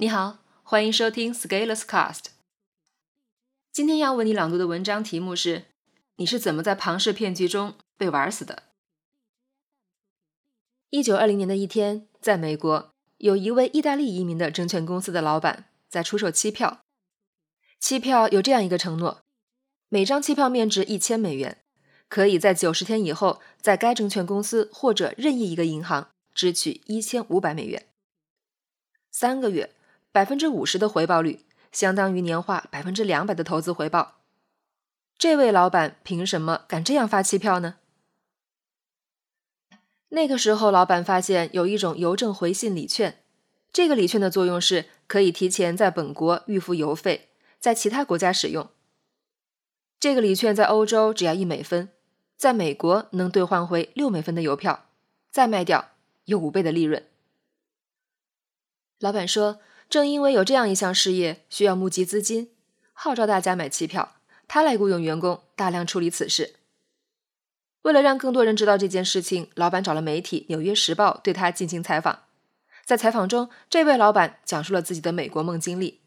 你好，欢迎收听 Scaleless Cast。今天要为你朗读的文章题目是：你是怎么在庞氏骗局中被玩死的？一九二零年的一天，在美国，有一位意大利移民的证券公司的老板在出售期票。期票有这样一个承诺：每张期票面值一千美元，可以在九十天以后，在该证券公司或者任意一个银行支取一千五百美元。三个月。百分之五十的回报率，相当于年化百分之两百的投资回报。这位老板凭什么敢这样发期票呢？那个时候，老板发现有一种邮政回信礼券，这个礼券的作用是可以提前在本国预付邮费，在其他国家使用。这个礼券在欧洲只要一美分，在美国能兑换回六美分的邮票，再卖掉有五倍的利润。老板说。正因为有这样一项事业需要募集资金，号召大家买期票，他来雇佣员工大量处理此事。为了让更多人知道这件事情，老板找了媒体《纽约时报》对他进行采访。在采访中，这位老板讲述了自己的美国梦经历：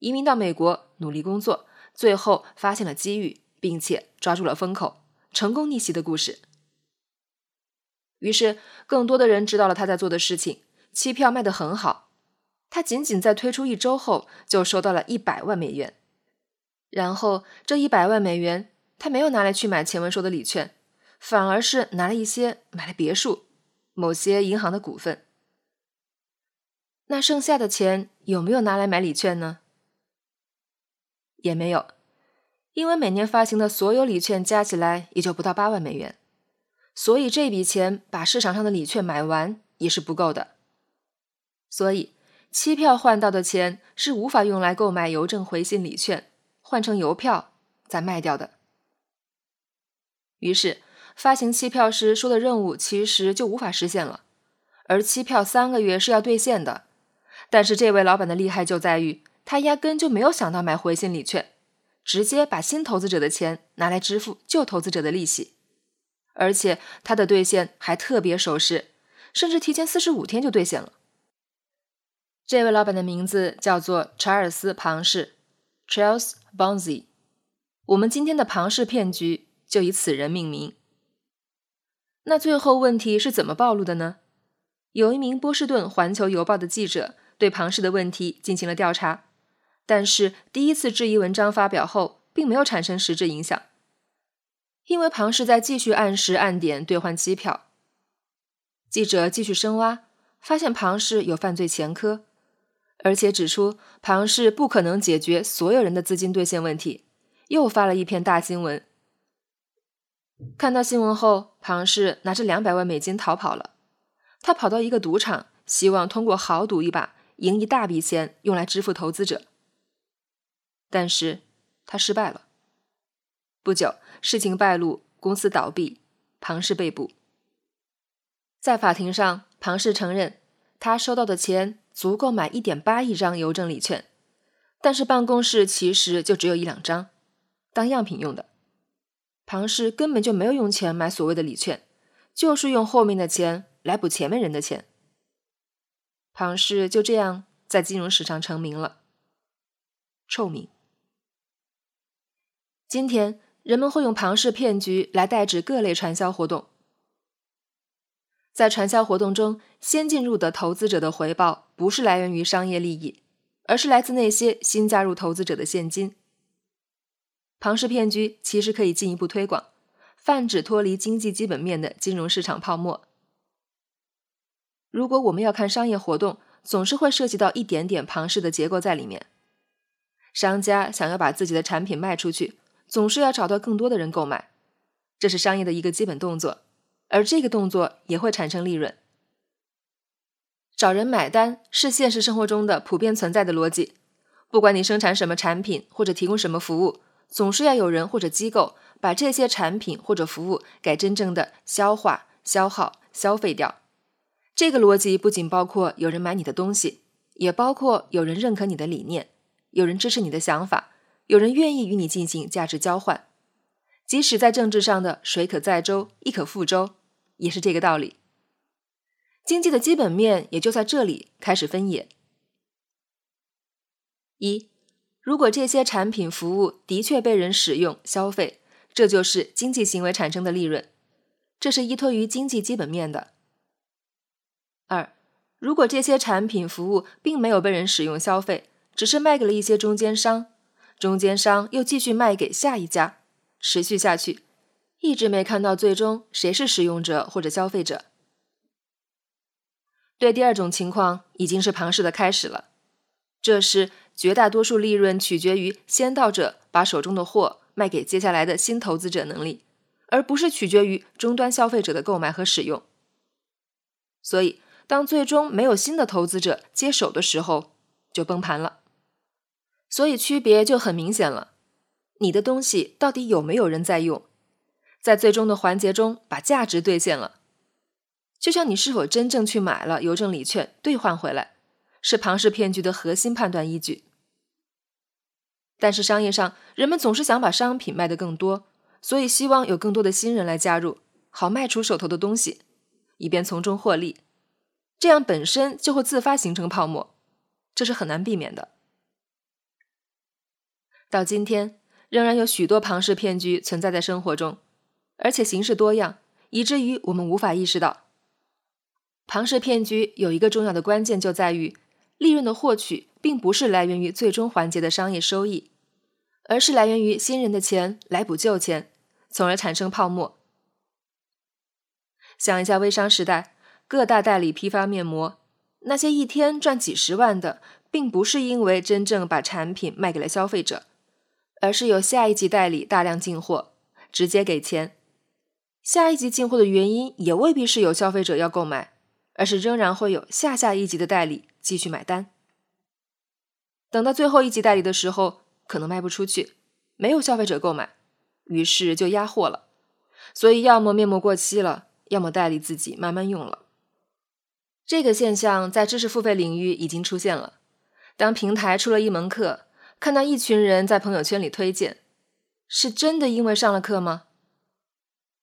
移民到美国，努力工作，最后发现了机遇，并且抓住了风口，成功逆袭的故事。于是，更多的人知道了他在做的事情，期票卖得很好。他仅仅在推出一周后就收到了一百万美元，然后这一百万美元他没有拿来去买前文说的礼券，反而是拿了一些买了别墅、某些银行的股份。那剩下的钱有没有拿来买礼券呢？也没有，因为每年发行的所有礼券加起来也就不到八万美元，所以这笔钱把市场上的礼券买完也是不够的，所以。期票换到的钱是无法用来购买邮政回信礼券，换成邮票再卖掉的。于是，发行期票时说的任务其实就无法实现了。而期票三个月是要兑现的，但是这位老板的厉害就在于，他压根就没有想到买回信礼券，直接把新投资者的钱拿来支付旧投资者的利息，而且他的兑现还特别守时，甚至提前四十五天就兑现了。这位老板的名字叫做查尔斯·庞氏 （Charles Bonzi）。我们今天的庞氏骗局就以此人命名。那最后问题是怎么暴露的呢？有一名波士顿环球邮报的记者对庞氏的问题进行了调查，但是第一次质疑文章发表后，并没有产生实质影响，因为庞氏在继续按时按点兑换机票。记者继续深挖，发现庞氏有犯罪前科。而且指出庞氏不可能解决所有人的资金兑现问题，又发了一篇大新闻。看到新闻后，庞氏拿着两百万美金逃跑了。他跑到一个赌场，希望通过豪赌一把赢一大笔钱，用来支付投资者。但是他失败了。不久，事情败露，公司倒闭，庞氏被捕。在法庭上，庞氏承认他收到的钱。足够买一点八亿张邮政礼券，但是办公室其实就只有一两张，当样品用的。庞氏根本就没有用钱买所谓的礼券，就是用后面的钱来补前面人的钱。庞氏就这样在金融史上成名了，臭名。今天人们会用庞氏骗局来代指各类传销活动。在传销活动中，先进入的投资者的回报不是来源于商业利益，而是来自那些新加入投资者的现金。庞氏骗局其实可以进一步推广，泛指脱离经济基本面的金融市场泡沫。如果我们要看商业活动，总是会涉及到一点点庞氏的结构在里面。商家想要把自己的产品卖出去，总是要找到更多的人购买，这是商业的一个基本动作。而这个动作也会产生利润。找人买单是现实生活中的普遍存在的逻辑。不管你生产什么产品或者提供什么服务，总是要有人或者机构把这些产品或者服务给真正的消化、消耗、消费掉。这个逻辑不仅包括有人买你的东西，也包括有人认可你的理念，有人支持你的想法，有人愿意与你进行价值交换。即使在政治上的水可载舟，亦可覆舟。也是这个道理，经济的基本面也就在这里开始分野。一，如果这些产品服务的确被人使用消费，这就是经济行为产生的利润，这是依托于经济基本面的。二，如果这些产品服务并没有被人使用消费，只是卖给了一些中间商，中间商又继续卖给下一家，持续下去，一直没看到最终谁是使用者或者消费者。对第二种情况，已经是庞氏的开始了。这是绝大多数利润取决于先到者把手中的货卖给接下来的新投资者能力，而不是取决于终端消费者的购买和使用。所以，当最终没有新的投资者接手的时候，就崩盘了。所以区别就很明显了：你的东西到底有没有人在用，在最终的环节中把价值兑现了。就像你是否真正去买了邮政礼券兑换回来，是庞氏骗局的核心判断依据。但是商业上，人们总是想把商品卖得更多，所以希望有更多的新人来加入，好卖出手头的东西，以便从中获利。这样本身就会自发形成泡沫，这是很难避免的。到今天，仍然有许多庞氏骗局存在在生活中，而且形式多样，以至于我们无法意识到。庞氏骗局有一个重要的关键，就在于利润的获取并不是来源于最终环节的商业收益，而是来源于新人的钱来补旧钱，从而产生泡沫。想一下微商时代，各大代理批发面膜，那些一天赚几十万的，并不是因为真正把产品卖给了消费者，而是有下一级代理大量进货，直接给钱。下一级进货的原因也未必是有消费者要购买。而是仍然会有下下一级的代理继续买单。等到最后一级代理的时候，可能卖不出去，没有消费者购买，于是就压货了。所以，要么面膜过期了，要么代理自己慢慢用了。这个现象在知识付费领域已经出现了。当平台出了一门课，看到一群人在朋友圈里推荐，是真的因为上了课吗？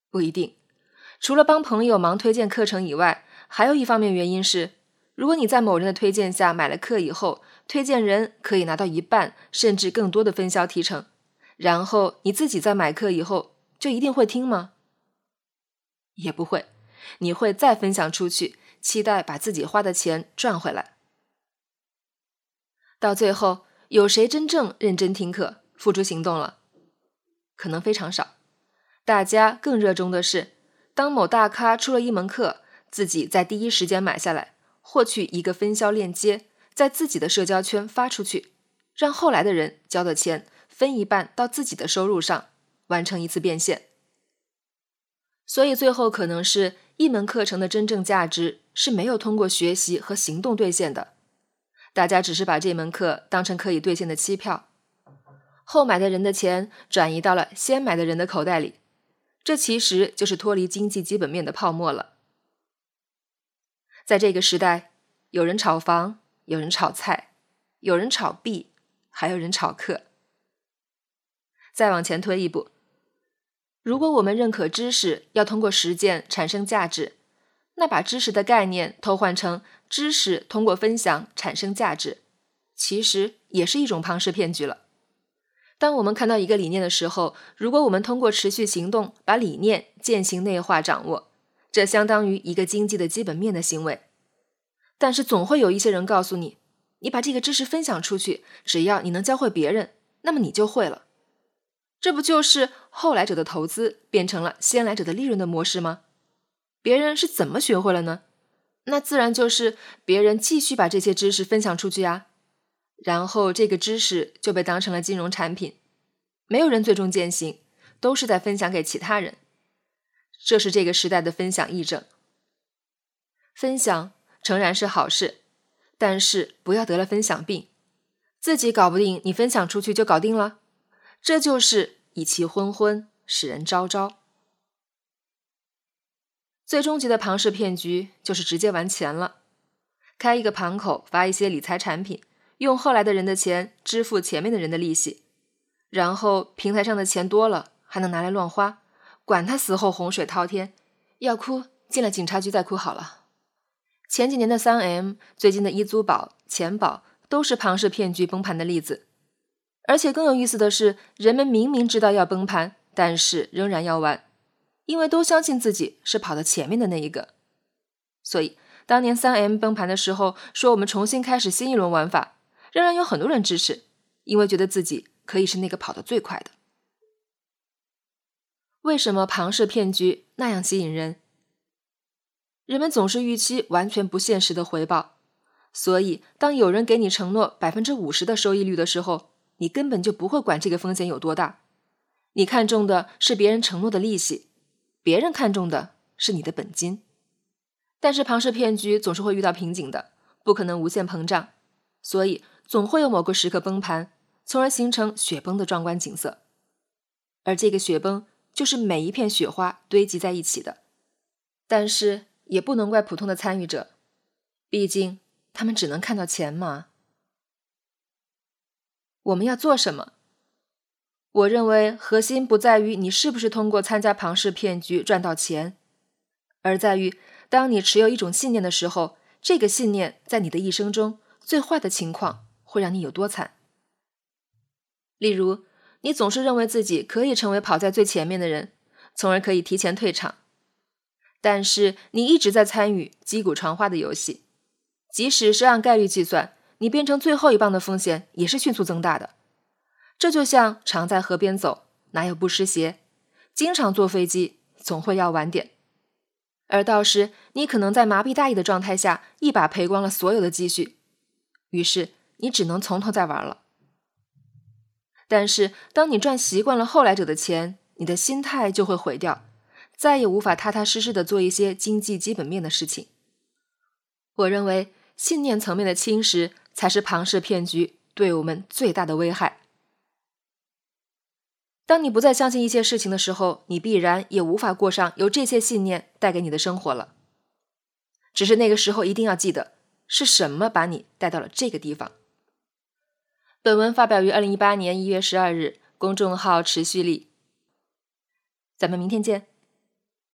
不一定。除了帮朋友忙推荐课程以外，还有一方面原因是，如果你在某人的推荐下买了课以后，推荐人可以拿到一半甚至更多的分销提成，然后你自己在买课以后就一定会听吗？也不会，你会再分享出去，期待把自己花的钱赚回来。到最后，有谁真正认真听课、付诸行动了？可能非常少。大家更热衷的是，当某大咖出了一门课。自己在第一时间买下来，获取一个分销链接，在自己的社交圈发出去，让后来的人交的钱分一半到自己的收入上，完成一次变现。所以最后可能是一门课程的真正价值是没有通过学习和行动兑现的，大家只是把这门课当成可以兑现的期票，后买的人的钱转移到了先买的人的口袋里，这其实就是脱离经济基本面的泡沫了。在这个时代，有人炒房，有人炒菜，有人炒币，还有人炒课。再往前推一步，如果我们认可知识要通过实践产生价值，那把知识的概念偷换成知识通过分享产生价值，其实也是一种庞氏骗局了。当我们看到一个理念的时候，如果我们通过持续行动把理念践行内化掌握。这相当于一个经济的基本面的行为，但是总会有一些人告诉你，你把这个知识分享出去，只要你能教会别人，那么你就会了。这不就是后来者的投资变成了先来者的利润的模式吗？别人是怎么学会了呢？那自然就是别人继续把这些知识分享出去呀，然后这个知识就被当成了金融产品，没有人最终践行，都是在分享给其他人。这是这个时代的分享议政。分享诚然是好事，但是不要得了分享病，自己搞不定，你分享出去就搞定了，这就是以其昏昏，使人昭昭。最终极的庞氏骗局就是直接玩钱了，开一个盘口，发一些理财产品，用后来的人的钱支付前面的人的利息，然后平台上的钱多了，还能拿来乱花。管他死后洪水滔天，要哭进了警察局再哭好了。前几年的三 M，最近的一租宝、钱宝都是庞氏骗局崩盘的例子。而且更有意思的是，人们明明知道要崩盘，但是仍然要玩，因为都相信自己是跑到前面的那一个。所以，当年三 M 崩盘的时候，说我们重新开始新一轮玩法，仍然有很多人支持，因为觉得自己可以是那个跑得最快的。为什么庞氏骗局那样吸引人？人们总是预期完全不现实的回报，所以当有人给你承诺百分之五十的收益率的时候，你根本就不会管这个风险有多大，你看中的是别人承诺的利息，别人看中的是你的本金。但是庞氏骗局总是会遇到瓶颈的，不可能无限膨胀，所以总会有某个时刻崩盘，从而形成雪崩的壮观景色。而这个雪崩就是每一片雪花堆积在一起的。但是也不能怪普通的参与者，毕竟他们只能看到钱嘛。我们要做什么？我认为核心不在于你是不是通过参加庞氏骗局赚到钱，而在于当你持有一种信念的时候，这个信念在你的一生中最坏的情况会让你有多惨。例如，你总是认为自己可以成为跑在最前面的人，从而可以提前退场，但是你一直在参与击鼓传花的游戏，即使是按概率计算。你变成最后一棒的风险也是迅速增大的，这就像常在河边走，哪有不湿鞋？经常坐飞机，总会要晚点。而到时你可能在麻痹大意的状态下，一把赔光了所有的积蓄，于是你只能从头再玩了。但是当你赚习惯了后来者的钱，你的心态就会毁掉，再也无法踏踏实实的做一些经济基本面的事情。我认为信念层面的侵蚀。才是庞氏骗局对我们最大的危害。当你不再相信一些事情的时候，你必然也无法过上由这些信念带给你的生活了。只是那个时候一定要记得，是什么把你带到了这个地方。本文发表于二零一八年一月十二日，公众号持续力。咱们明天见。